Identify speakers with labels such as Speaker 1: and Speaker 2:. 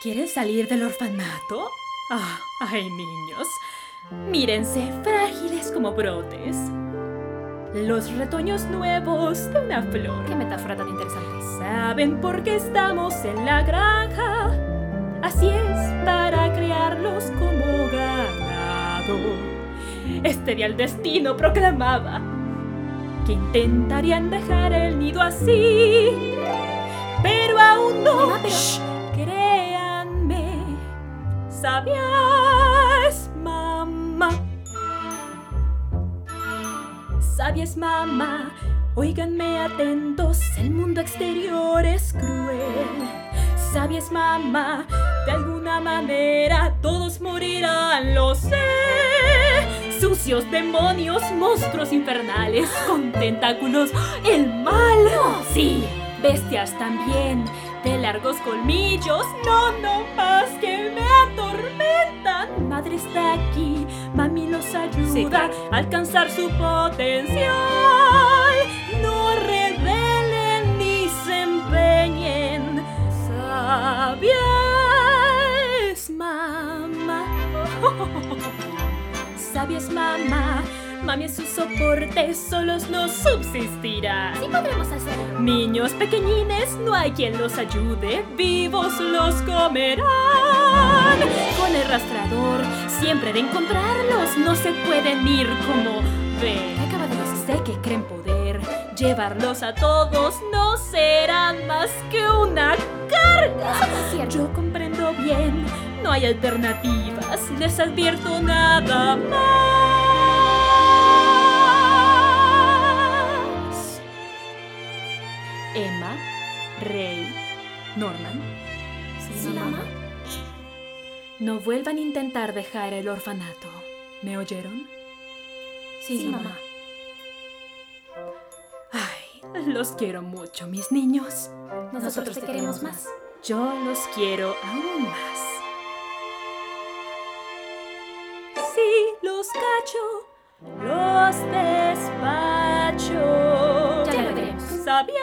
Speaker 1: ¿Quieres salir del orfanato? Ah, ay, niños. Mírense, frágiles como brotes. Los retoños nuevos de una flor.
Speaker 2: Qué metáfora tan interesante.
Speaker 1: ¿Saben por qué estamos en la granja? Así es, para criarlos como ganado. Este día el destino proclamaba que intentarían dejar el nido así. Pero aún no.
Speaker 2: Mamá, pero-.
Speaker 1: Sabia es mamá. Sabia es mamá. Óiganme atentos, el mundo exterior es cruel. Sabia es mamá, de alguna manera todos morirán, lo sé. Sucios demonios, monstruos infernales, con tentáculos, el mal. Sí, bestias también, de largos colmillos, no, no más que me atormentan. Madre está aquí, mami los ayuda
Speaker 2: Sí, claro.
Speaker 1: a alcanzar su potencial. No rebelen ni se empeñen. Sabia es mamá. Sabia es mamá. Mami es su soporte, solos no subsistirán.
Speaker 2: Sí podremos hacerlo.
Speaker 1: Niños pequeñines, no hay quien los ayude, vivos los comerán. Con el rastrador, siempre de encontrarlos, no se pueden ir como ven.
Speaker 2: ¿Qué acaba de decir?
Speaker 1: Que creen poder llevarlos a todos, no serán más que una carga.
Speaker 2: Es.
Speaker 1: Yo comprendo bien, no hay alternativas, les advierto nada más. Emma, Rey, Norman,
Speaker 2: ¿Sí, mamá?
Speaker 1: no vuelvan a intentar dejar el orfanato. ¿Me oyeron?
Speaker 2: Sí, mamá.
Speaker 1: Ay, los quiero mucho, mis niños.
Speaker 2: Nosotros te queremos más.
Speaker 1: Yo los quiero aún más. Si los cacho, los despacho.
Speaker 2: Ya lo veremos.
Speaker 1: Sabía